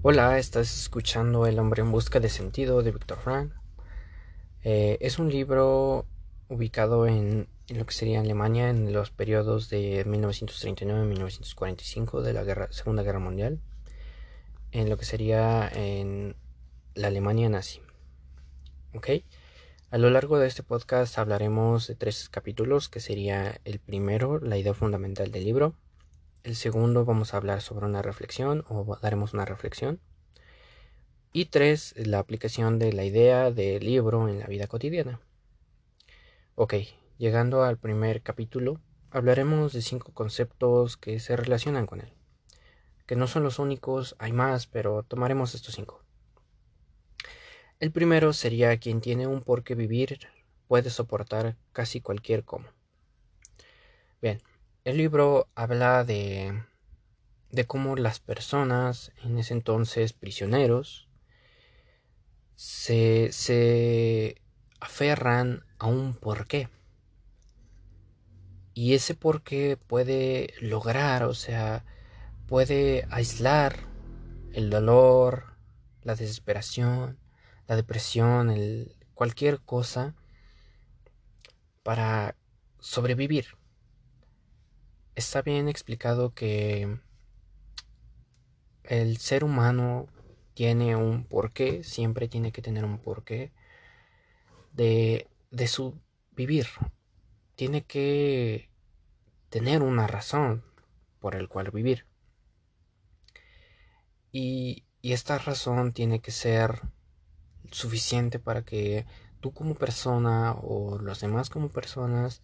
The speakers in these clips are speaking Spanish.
Hola, estás escuchando El hombre en busca de sentido de Víctor Frank. Eh, es un libro ubicado en, lo que sería Alemania en los periodos de 1939 y 1945 de la Segunda Guerra Mundial, en lo que sería en la Alemania nazi. ¿Ok? A lo largo de este podcast hablaremos de tres capítulos, que sería el primero, la idea fundamental del libro, el segundo vamos a hablar sobre una reflexión o daremos una reflexión. Y tres, la aplicación de la idea del libro en la vida cotidiana. Ok, llegando al primer capítulo, hablaremos de cinco conceptos que se relacionan con él. Que no son los únicos, hay más, pero tomaremos estos cinco. El primero sería quien tiene un por qué vivir puede soportar casi cualquier cómo. Bien, el libro habla de, de cómo las personas, en ese entonces prisioneros, se, se aferran a un porqué. Y ese porqué puede lograr, o sea, puede aislar el dolor, la desesperación, la depresión, el, cualquier cosa para sobrevivir está bien explicado que el ser humano tiene un porqué, siempre tiene que tener un porqué de, de su vivir. Tiene que tener una razón por el cual vivir. Y, y esta razón tiene que ser suficiente para que tú como persona o los demás como personas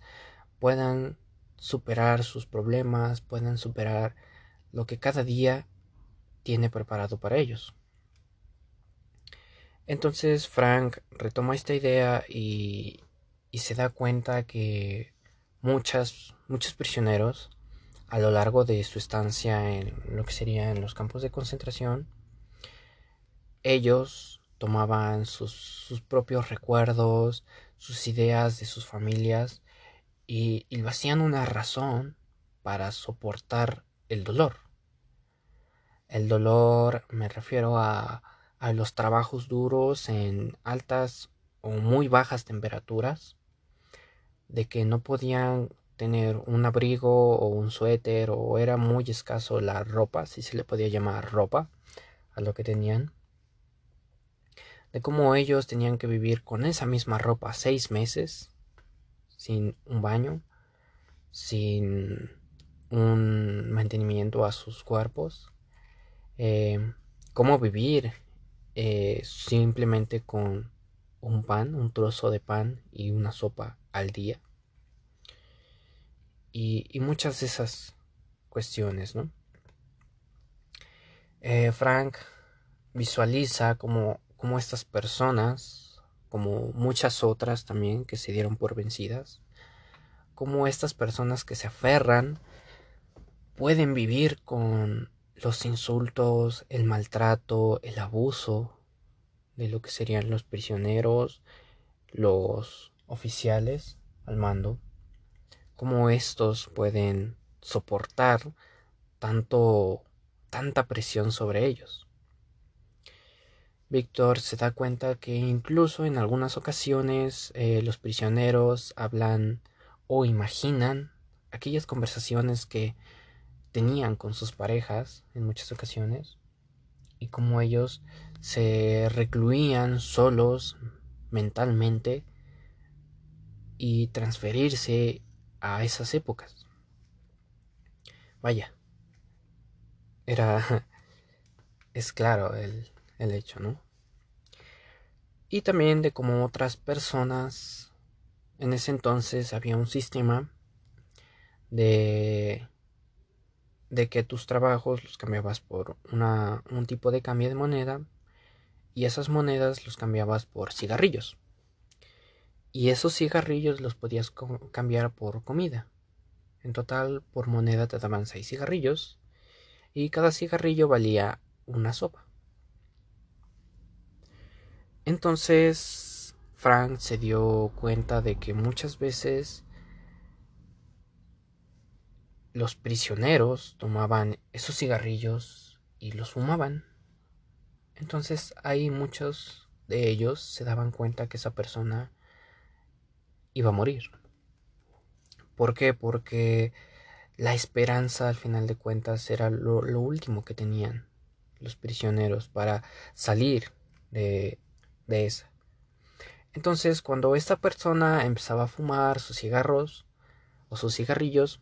puedan superar sus problemas, puedan superar lo que cada día tiene preparado para ellos. Entonces Frank retoma esta idea y, y se da cuenta que muchas, muchos prisioneros a lo largo de su estancia en lo que serían los campos de concentración, ellos tomaban sus, sus propios recuerdos, sus ideas de sus familias y, lo hacían una razón para soportar el dolor. El dolor me refiero a, a los trabajos duros en altas o muy bajas temperaturas, de que no podían tener un abrigo o un suéter o era muy escaso la ropa, si se le podía llamar ropa a lo que tenían, de cómo ellos tenían que vivir con esa misma ropa seis meses sin un baño, sin un mantenimiento a sus cuerpos, eh, cómo vivir eh, simplemente con un pan, un trozo de pan y una sopa al día. Y, muchas de esas cuestiones, ¿no? Eh, Frank visualiza como, como estas personas como muchas otras también que se dieron por vencidas, como estas personas que se aferran pueden vivir con los insultos, el maltrato, el abuso de lo que serían los prisioneros, los oficiales al mando, como estos pueden soportar tanto tanta presión sobre ellos. Víctor se da cuenta que incluso en algunas ocasiones eh, los prisioneros hablan o imaginan aquellas conversaciones que tenían con sus parejas en muchas ocasiones y como ellos se recluían solos mentalmente y transferirse a esas épocas. Vaya, era, es claro el, el hecho, ¿no? y también de cómo otras personas en ese entonces había un sistema de de que tus trabajos los cambiabas por una, un tipo de cambio de moneda y esas monedas los cambiabas por cigarrillos. Y esos cigarrillos los podías cambiar por comida. En total por moneda te daban seis cigarrillos y cada cigarrillo valía una sopa entonces Frank se dio cuenta de que muchas veces los prisioneros tomaban esos cigarrillos y los fumaban Entonces ahí muchos de ellos se daban cuenta que esa persona iba a morir. ¿Por qué? Porque la esperanza al final de cuentas era lo, último que tenían los prisioneros para salir de, de esa. Entonces cuando esta persona empezaba a fumar sus cigarros o sus cigarrillos,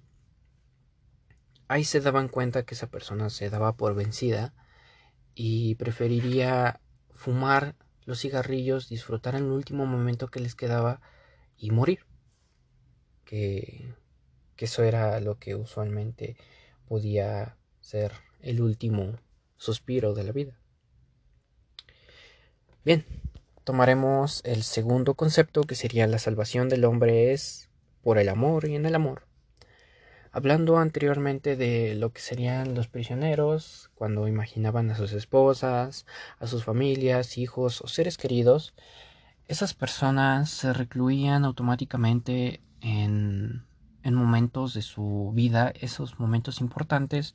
ahí se daban cuenta que esa persona se daba por vencida y preferiría fumar los cigarrillos, disfrutar en el último momento que les quedaba y morir. Que, que eso era lo que usualmente podía ser el último suspiro de la vida. Bien, tomaremos el segundo concepto que sería la salvación del hombre es por el amor y en el amor. Hablando anteriormente de lo que serían los prisioneros, cuando imaginaban a sus esposas, a sus familias, hijos o seres queridos, esas personas se recluían automáticamente en, en momentos de su vida, esos momentos importantes,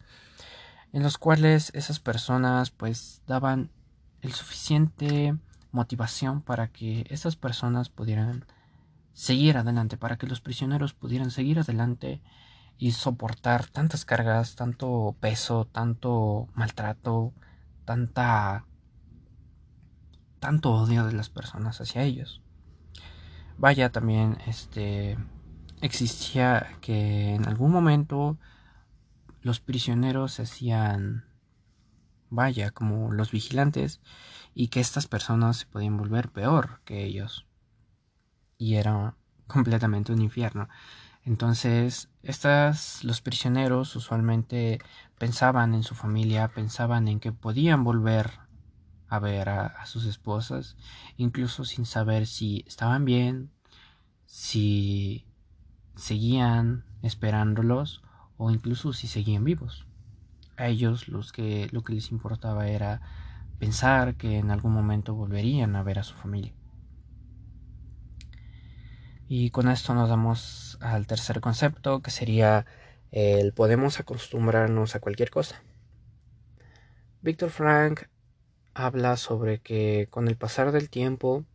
en los cuales esas personas pues daban el suficiente motivación para que esas personas pudieran seguir adelante, para que los prisioneros pudieran seguir adelante y soportar tantas cargas, tanto peso, tanto maltrato, tanta tanto odio de las personas hacia ellos. Vaya también este existía que en algún momento los prisioneros se hacían vaya como los vigilantes y que estas personas se podían volver peor que ellos y era completamente un infierno entonces, estas, los prisioneros usualmente pensaban en su familia, pensaban en que podían volver a ver a, sus esposas, incluso sin saber si estaban bien, si seguían esperándolos o incluso si seguían vivos. A ellos los que, lo que les importaba era pensar que en algún momento volverían a ver a su familia. Y con esto nos damos al tercer concepto, que sería el podemos acostumbrarnos a cualquier cosa. Víctor Frank habla sobre que con el pasar del tiempo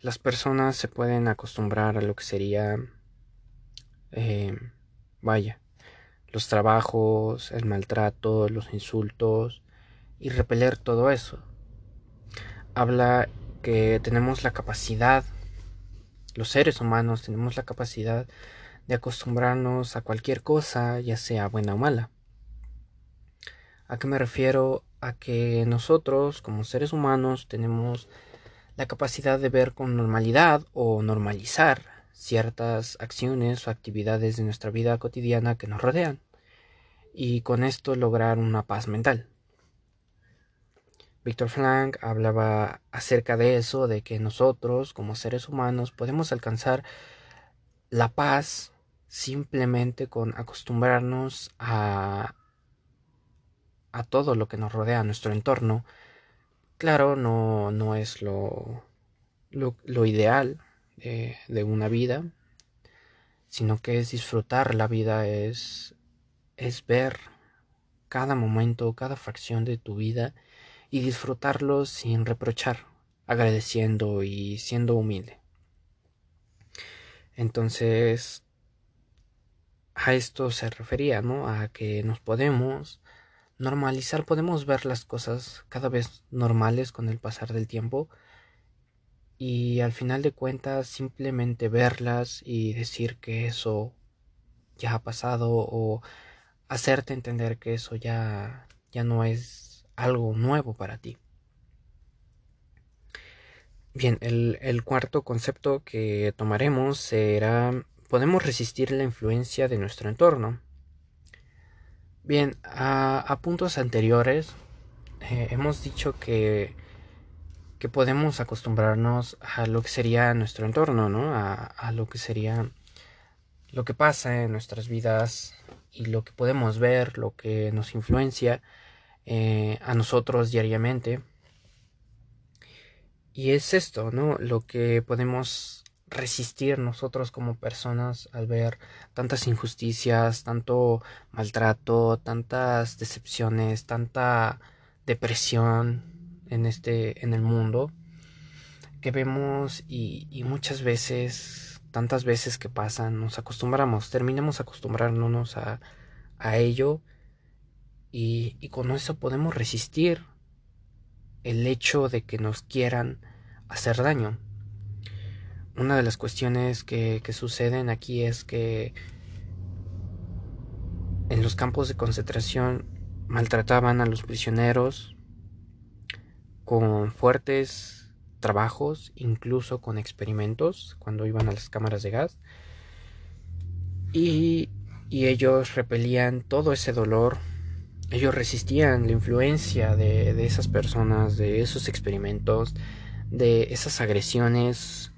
las personas se pueden acostumbrar a lo que sería, eh, vaya, los trabajos, el maltrato, los insultos y repeler todo eso. Habla que tenemos la capacidad los seres humanos tenemos la capacidad de acostumbrarnos a cualquier cosa, ya sea buena o mala. ¿A qué me refiero? A que nosotros, como seres humanos, tenemos la capacidad de ver con normalidad o normalizar ciertas acciones o actividades de nuestra vida cotidiana que nos rodean y con esto lograr una paz mental. Víctor Frank hablaba acerca de eso, de que nosotros como seres humanos podemos alcanzar la paz simplemente con acostumbrarnos a, a todo lo que nos rodea, a nuestro entorno. Claro, no, no es lo, lo, ideal de, una vida, sino que es disfrutar la vida, es, es ver cada momento, cada fracción de tu vida y disfrutarlo sin reprochar, agradeciendo y siendo humilde. Entonces, a esto se refería, ¿no? A que nos podemos normalizar, podemos ver las cosas cada vez normales con el pasar del tiempo y al final de cuentas simplemente verlas y decir que eso ya ha pasado o hacerte entender que eso ya ya no es algo nuevo para ti. Bien, el, cuarto concepto que tomaremos será podemos resistir la influencia de nuestro entorno. Bien, a, puntos anteriores eh, hemos dicho que, que podemos acostumbrarnos a lo que sería nuestro entorno, ¿no? A, lo que sería lo que pasa en nuestras vidas y lo que podemos ver, lo que nos influencia eh, a nosotros diariamente. Y es esto, ¿no? Lo que podemos resistir nosotros como personas al ver tantas injusticias, tanto maltrato, tantas decepciones, tanta depresión, en este en el mundo que vemos y, muchas veces tantas veces que pasan nos acostumbramos terminamos acostumbrándonos a, a ello y, y con eso podemos resistir el hecho de que nos quieran hacer daño. Una de las cuestiones que, que suceden aquí es que en los campos de concentración maltrataban a los prisioneros con fuertes trabajos, incluso con experimentos cuando iban a las cámaras de gas. Y, y ellos repelían todo ese dolor, ellos resistían la influencia de, de esas personas, de esos experimentos, de esas agresiones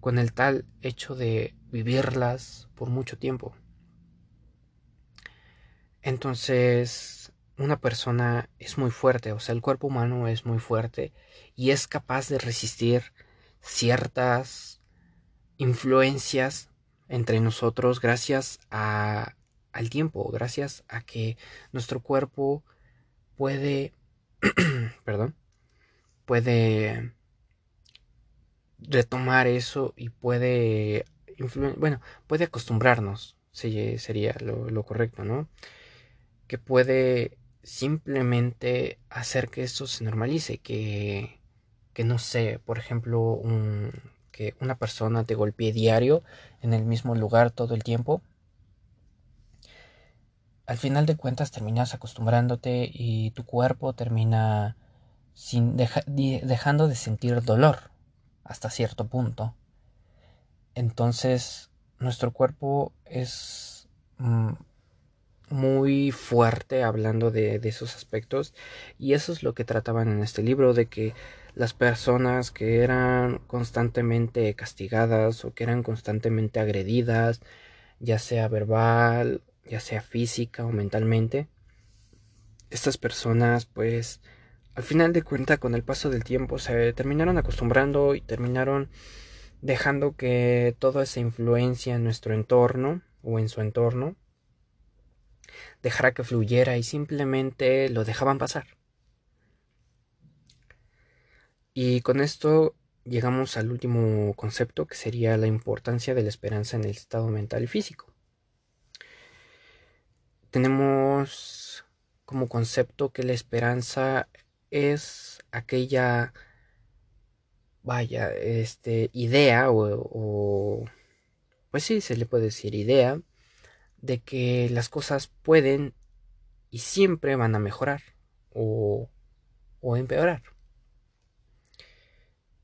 con el tal hecho de vivirlas por mucho tiempo. Entonces, una persona es muy fuerte, o sea, el cuerpo humano es muy fuerte y es capaz de resistir ciertas influencias entre nosotros gracias a, al tiempo, gracias a que nuestro cuerpo puede, perdón, puede retomar eso y puede bueno, puede acostumbrarnos, sería lo, correcto, ¿no? Que puede simplemente hacer que esto se normalice, que, que no sé, por ejemplo, un, que una persona te golpee diario en el mismo lugar todo el tiempo. Al final de cuentas terminas acostumbrándote y tu cuerpo termina sin dejando de sentir dolor hasta cierto punto. Entonces, nuestro cuerpo es mm, muy fuerte hablando de, esos aspectos y eso es lo que trataban en este libro de que las personas que eran constantemente castigadas o que eran constantemente agredidas ya sea verbal ya sea física o mentalmente estas personas pues al final de cuenta con el paso del tiempo se terminaron acostumbrando y terminaron dejando que toda esa influencia en nuestro entorno o en su entorno dejara que fluyera y simplemente lo dejaban pasar. Y con esto llegamos al último concepto que sería la importancia de la esperanza en el estado mental y físico. Tenemos como concepto que la esperanza es aquella, vaya, este, idea o, pues sí, se le puede decir idea de que las cosas pueden y siempre van a mejorar o, o empeorar.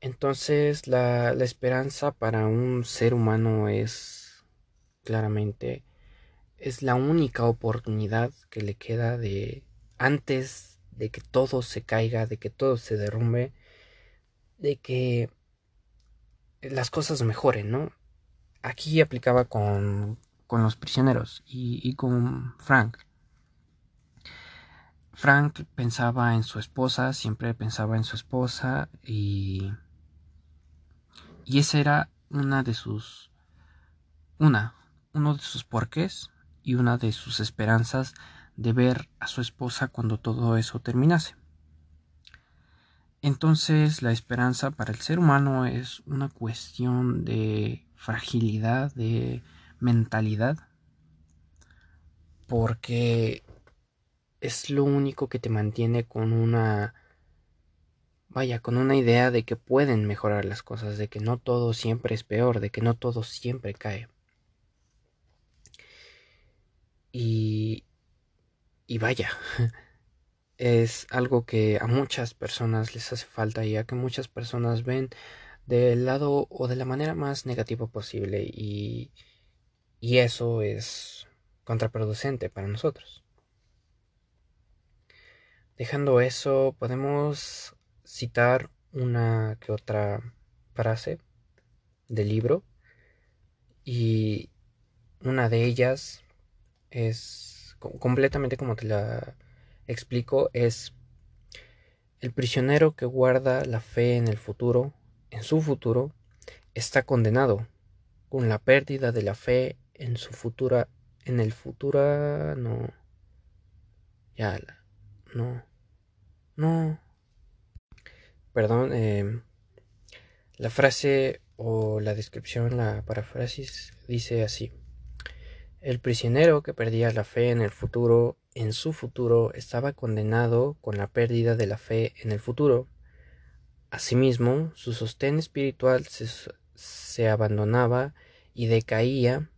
Entonces la, la, esperanza para un ser humano es claramente es la única oportunidad que le queda de antes de que todo se caiga, de que todo se derrumbe, de que las cosas mejoren, ¿no? Aquí aplicaba con, con los prisioneros y, con Frank. Frank pensaba en su esposa, siempre pensaba en su esposa y, y esa era una de sus, una, uno de sus porqués y una de sus esperanzas de ver a su esposa cuando todo eso terminase. Entonces la esperanza para el ser humano es una cuestión de fragilidad, de mentalidad, porque es lo único que te mantiene con una vaya, con una idea de que pueden mejorar las cosas, de que no todo siempre es peor, de que no todo siempre cae. Y, y vaya, es algo que a muchas personas les hace falta ya que muchas personas ven del lado o de la manera más negativa posible y, y eso es contraproducente para nosotros. Dejando eso, podemos citar una que otra frase del libro y una de ellas es completamente como te la explico, es el prisionero que guarda la fe en el futuro, en su futuro, está condenado con la pérdida de la fe en su futura, en el futuro, no, ya, no, no, perdón, em, la frase o la descripción, la paráfrasis dice así. El prisionero que perdía la fe en el futuro, en su futuro, estaba condenado con la pérdida de la fe en el futuro. Asimismo, su sostén espiritual se, se abandonaba y decaía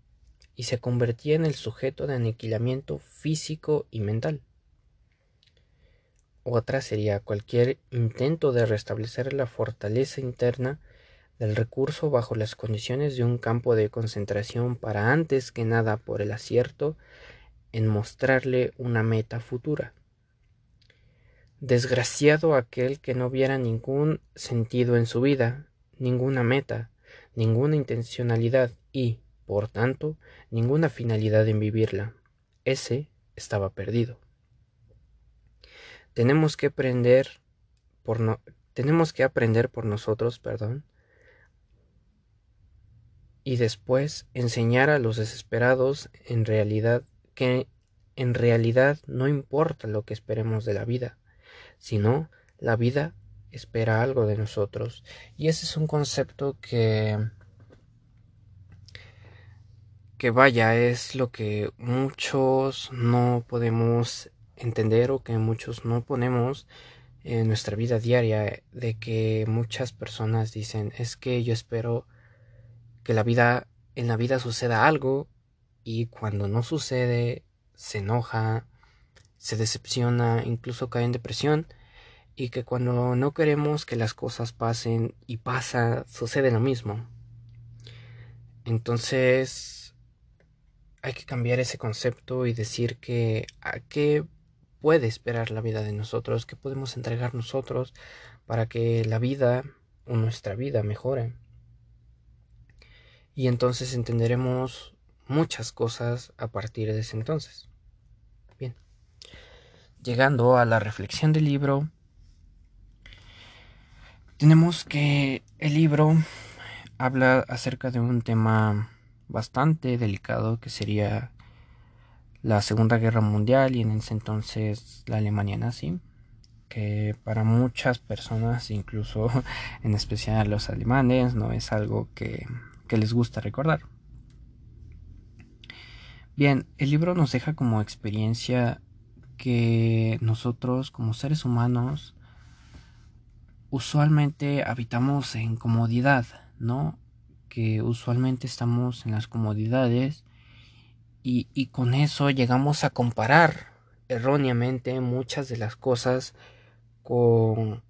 y se convertía en el sujeto de aniquilamiento físico y mental. Otra sería cualquier intento de restablecer la fortaleza interna del recurso bajo las condiciones de un campo de concentración para antes que nada por el acierto en mostrarle una meta futura. Desgraciado aquel que no viera ningún sentido en su vida, ninguna meta, ninguna intencionalidad y, por tanto, ninguna finalidad en vivirla. Ese estaba perdido. Tenemos que aprender por no, tenemos que aprender por nosotros, perdón, y después enseñar a los desesperados en realidad que en realidad no importa lo que esperemos de la vida, sino la vida espera algo de nosotros. Y ese es un concepto que que vaya es lo que muchos no podemos entender o que muchos no ponemos en nuestra vida diaria de que muchas personas dicen es que yo espero que la vida, en la vida suceda algo y cuando no sucede se enoja, se decepciona, incluso cae en depresión y que cuando no queremos que las cosas pasen y pasa, sucede lo mismo. Entonces hay que cambiar ese concepto y decir que a qué puede esperar la vida de nosotros, qué podemos entregar nosotros para que la vida o nuestra vida mejore y entonces entenderemos muchas cosas a partir de ese entonces. Bien, llegando a la reflexión del libro, tenemos que el libro habla acerca de un tema bastante delicado que sería la Segunda Guerra Mundial y en ese entonces la Alemania nazi, que para muchas personas, incluso en especial los alemanes, no es algo que que les gusta recordar. Bien, el libro nos deja como experiencia que nosotros como seres humanos usualmente habitamos en comodidad, ¿no? Que usualmente estamos en las comodidades y, y con eso llegamos a comparar erróneamente muchas de las cosas con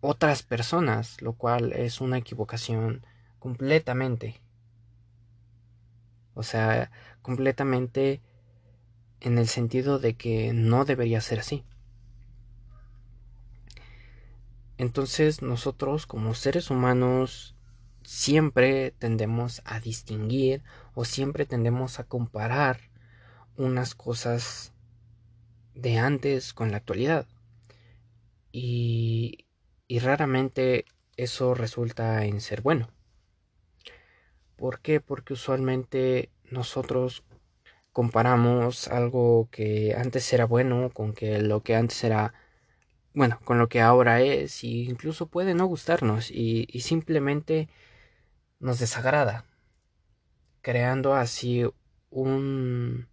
otras personas, lo cual es una equivocación completamente. O sea, completamente en el sentido de que no debería ser así. Entonces nosotros como seres humanos siempre tendemos a distinguir o siempre tendemos a comparar unas cosas de antes con la actualidad. Y, y raramente eso resulta en ser bueno. ¿Por qué? Porque usualmente nosotros comparamos algo que antes era bueno con que lo que antes era bueno, con lo que ahora es, y incluso puede no gustarnos, y, simplemente nos desagrada, creando así un,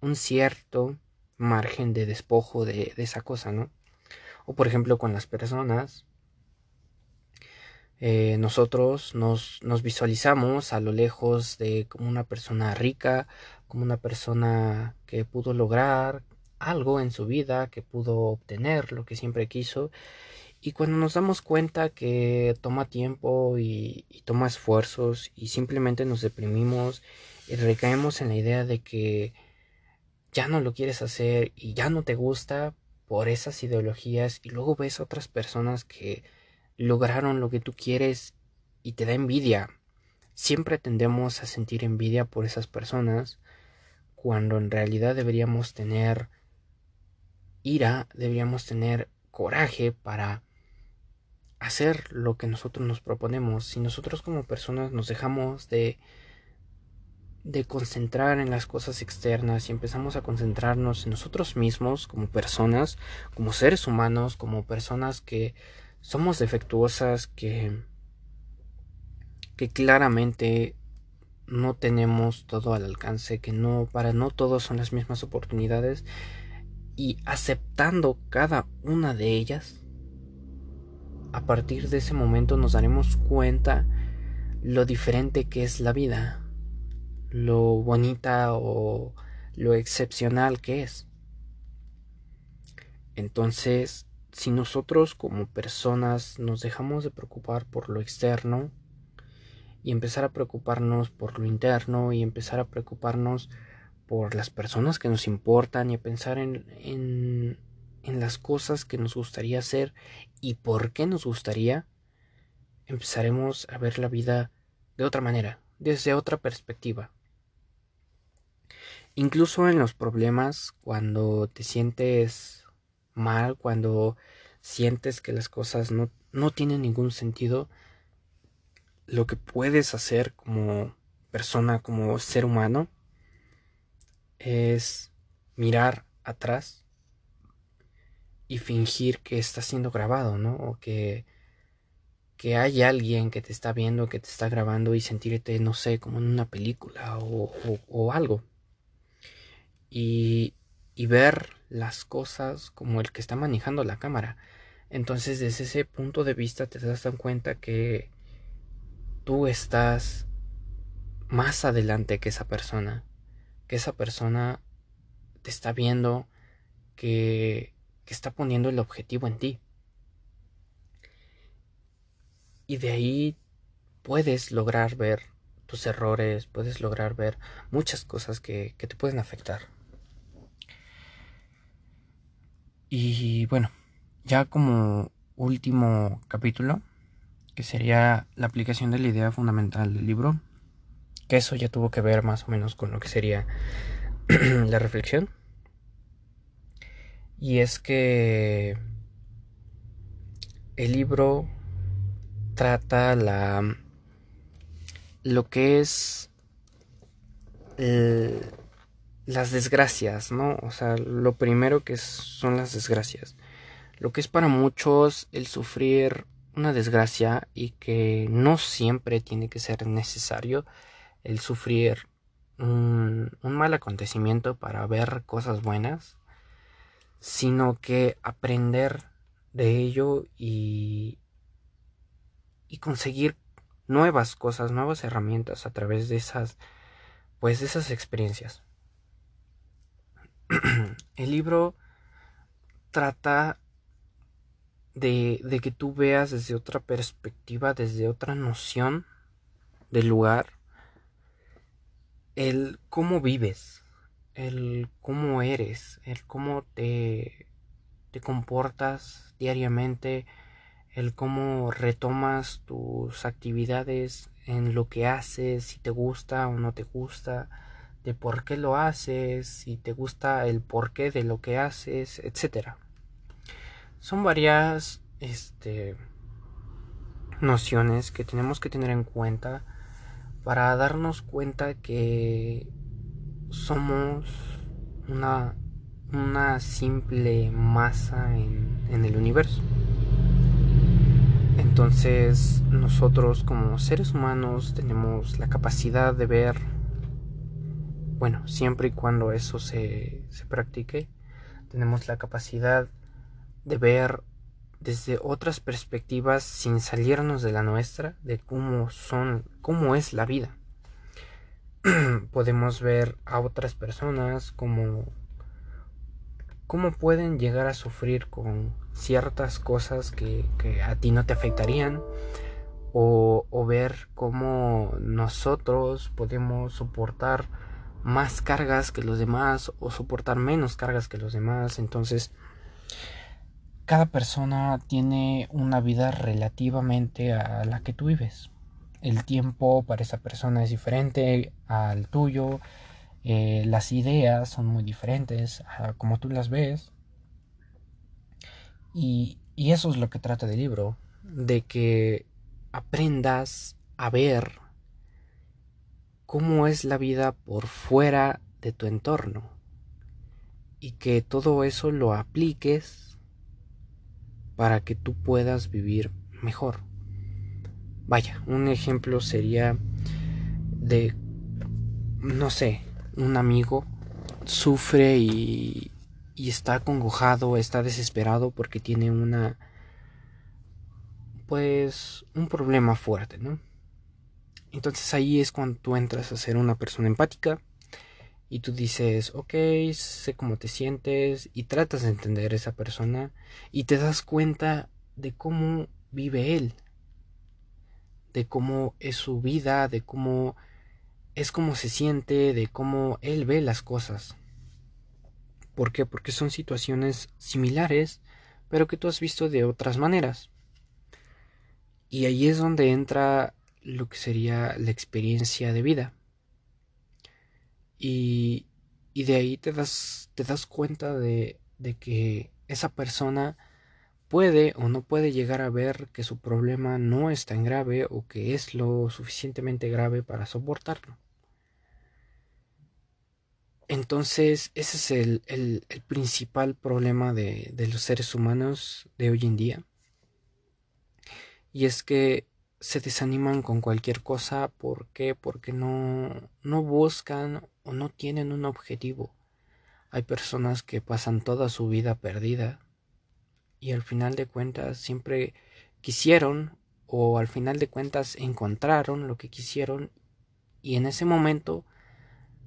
un cierto margen de despojo de, esa cosa, ¿no? O por ejemplo con las personas, eh, nosotros nos, nos, visualizamos a lo lejos de como una persona rica, como una persona que pudo lograr algo en su vida, que pudo obtener lo que siempre quiso. Y cuando nos damos cuenta que toma tiempo y, toma esfuerzos y simplemente nos deprimimos y recaemos en la idea de que ya no lo quieres hacer y ya no te gusta por esas ideologías y luego ves a otras personas que lograron lo que tú quieres y te da envidia. Siempre tendemos a sentir envidia por esas personas cuando en realidad deberíamos tener ira, deberíamos tener coraje para hacer lo que nosotros nos proponemos. Si nosotros como personas nos dejamos de de concentrar en las cosas externas y empezamos a concentrarnos en nosotros mismos como personas, como seres humanos, como personas que somos defectuosas que que claramente no tenemos todo al alcance, que no para no todos son las mismas oportunidades y aceptando cada una de ellas a partir de ese momento nos daremos cuenta lo diferente que es la vida, lo bonita o lo excepcional que es. Entonces, si nosotros como personas nos dejamos de preocupar por lo externo y empezar a preocuparnos por lo interno y empezar a preocuparnos por las personas que nos importan y a pensar en, en, en las cosas que nos gustaría hacer y por qué nos gustaría, empezaremos a ver la vida de otra manera, desde otra perspectiva. Incluso en los problemas, cuando te sientes mal, cuando sientes que las cosas no, no tienen ningún sentido, lo que puedes hacer como persona, como ser humano, es mirar atrás y fingir que está siendo grabado, ¿no? O que, que hay alguien que te está viendo, que te está grabando y sentirte, no sé, como en una película o, o algo. Y, y ver las cosas como el que está manejando la cámara. Entonces desde ese punto de vista te das cuenta que tú estás más adelante que esa persona, que esa persona te está viendo, que, que está poniendo el objetivo en ti. Y de ahí puedes lograr ver tus errores, puedes lograr ver muchas cosas que, que te pueden afectar. Y bueno, ya como último capítulo, que sería la aplicación de la idea fundamental del libro, que eso ya tuvo que ver más o menos con lo que sería la reflexión. Y es que el libro trata la lo que es las desgracias, ¿no? O sea, lo primero que son las desgracias. Lo que es para muchos el sufrir una desgracia y que no siempre tiene que ser necesario el sufrir un, mal acontecimiento para ver cosas buenas, sino que aprender de ello y, y conseguir nuevas cosas, nuevas herramientas a través de esas, pues de esas experiencias. El libro trata de, que tú veas desde otra perspectiva, desde otra noción del lugar, el cómo vives, el cómo eres, el cómo te, te comportas diariamente, el cómo retomas tus actividades en lo que haces, si te gusta o no te gusta, de por qué lo haces, si te gusta el porqué de lo que haces, etcétera. Son varias este, nociones que tenemos que tener en cuenta para darnos cuenta que somos una, una simple masa en, en el universo. Entonces nosotros como seres humanos tenemos la capacidad de ver, bueno, siempre y cuando eso se, se practique, tenemos la capacidad de ver desde otras perspectivas sin salirnos de la nuestra, de cómo son, cómo es la vida. Podemos ver a otras personas como cómo pueden llegar a sufrir con ciertas cosas que, a ti no te afectarían o, ver cómo nosotros podemos soportar más cargas que los demás o soportar menos cargas que los demás entonces cada persona tiene una vida relativamente a la que tú vives. El tiempo para esa persona es diferente al tuyo, eh, las ideas son muy diferentes a como tú las ves. Y, y eso es lo que trata el libro, de que aprendas a ver cómo es la vida por fuera de tu entorno y que todo eso lo apliques para que tú puedas vivir mejor. Vaya, un ejemplo sería de, no sé, un amigo sufre y, y está congojado, está desesperado porque tiene una, pues, un problema fuerte, ¿no? Entonces ahí es cuando tú entras a ser una persona empática y tú dices, ok, sé cómo te sientes y tratas de entender a esa persona y te das cuenta de cómo vive él, de cómo es su vida, de cómo es como se siente, de cómo él ve las cosas. ¿Por qué? Porque son situaciones similares, pero que tú has visto de otras maneras. Y ahí es donde entra lo que sería la experiencia de vida y, y de ahí te das, te das cuenta de, de que esa persona puede o no puede llegar a ver que su problema no es tan grave o que es lo suficientemente grave para soportarlo. Entonces, ese es el, el, el principal problema de, de, los seres humanos de hoy en día. Y es que se desaniman con cualquier cosa. ¿Por qué? Porque no, no buscan o no tienen un objetivo. Hay personas que pasan toda su vida perdida y al final de cuentas siempre quisieron o al final de cuentas encontraron lo que quisieron y en ese momento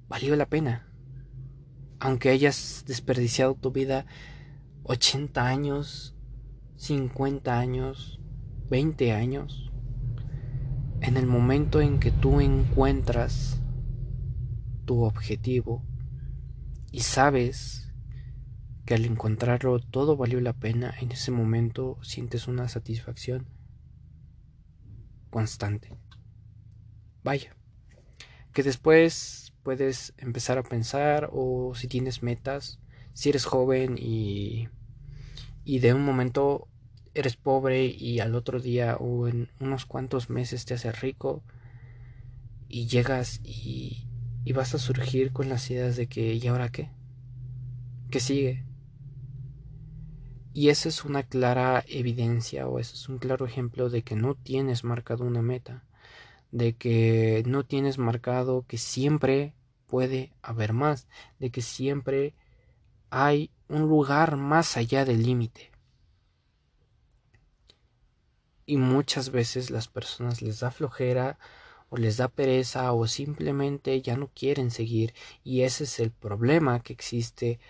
valió la pena. Aunque hayas desperdiciado tu vida 80 años, 50 años, 20 años, en el momento en que tú encuentras tu objetivo y sabes que al encontrarlo todo valió la pena, en ese momento sientes una satisfacción constante. Vaya, que después puedes empezar a pensar o si tienes metas, si eres joven y, y de un momento eres pobre y al otro día o en unos cuantos meses te haces rico y llegas y, y vas a surgir con las ideas de que ¿y ahora qué? ¿Qué sigue? Y esa es una clara evidencia o eso es un claro ejemplo de que no tienes marcado una meta, de que no tienes marcado que siempre puede haber más, de que siempre hay un lugar más allá del límite. Y muchas veces las personas les da flojera o les da pereza o simplemente ya no quieren seguir y ese es el problema que existe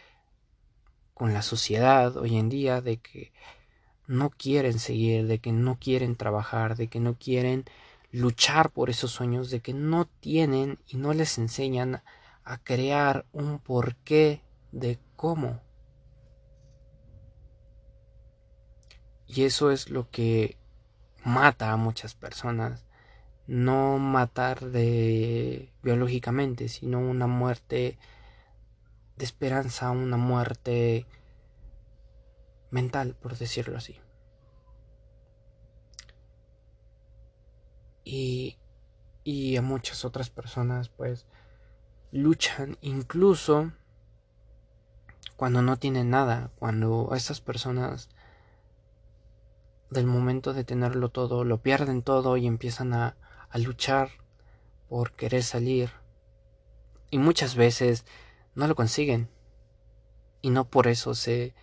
con la sociedad hoy en día de que no quieren seguir, de que no quieren trabajar, de que no quieren luchar por esos sueños, de que no tienen y no les enseñan a crear un porqué de cómo. Y eso es lo que mata a muchas personas. No matar de biológicamente, sino una muerte de esperanza, una muerte mental, por decirlo así. Y, y a muchas otras personas pues luchan incluso cuando no tienen nada, cuando esas personas del momento de tenerlo todo, lo pierden todo y empiezan a, a luchar por querer salir. Y muchas veces no lo consiguen. Y no por eso se,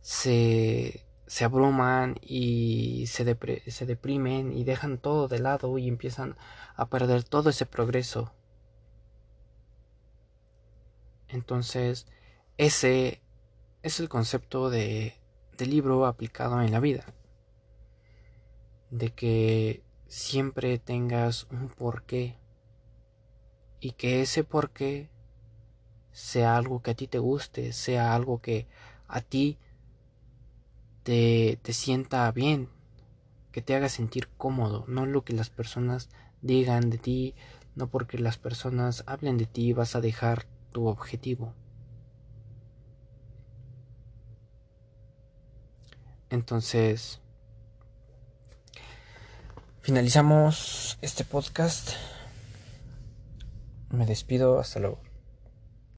se, se abruman y se, se deprimen y dejan todo de lado y empiezan a perder todo ese progreso. Entonces, ese es el concepto de, de libro aplicado en la vida de que siempre tengas un porqué y que ese porqué sea algo que a ti te guste, sea algo que a ti te, te sienta bien, que te haga sentir cómodo, no lo que las personas digan de ti, no porque las personas hablen de ti vas a dejar tu objetivo. Entonces, Finalizamos este podcast. Me despido, hasta luego.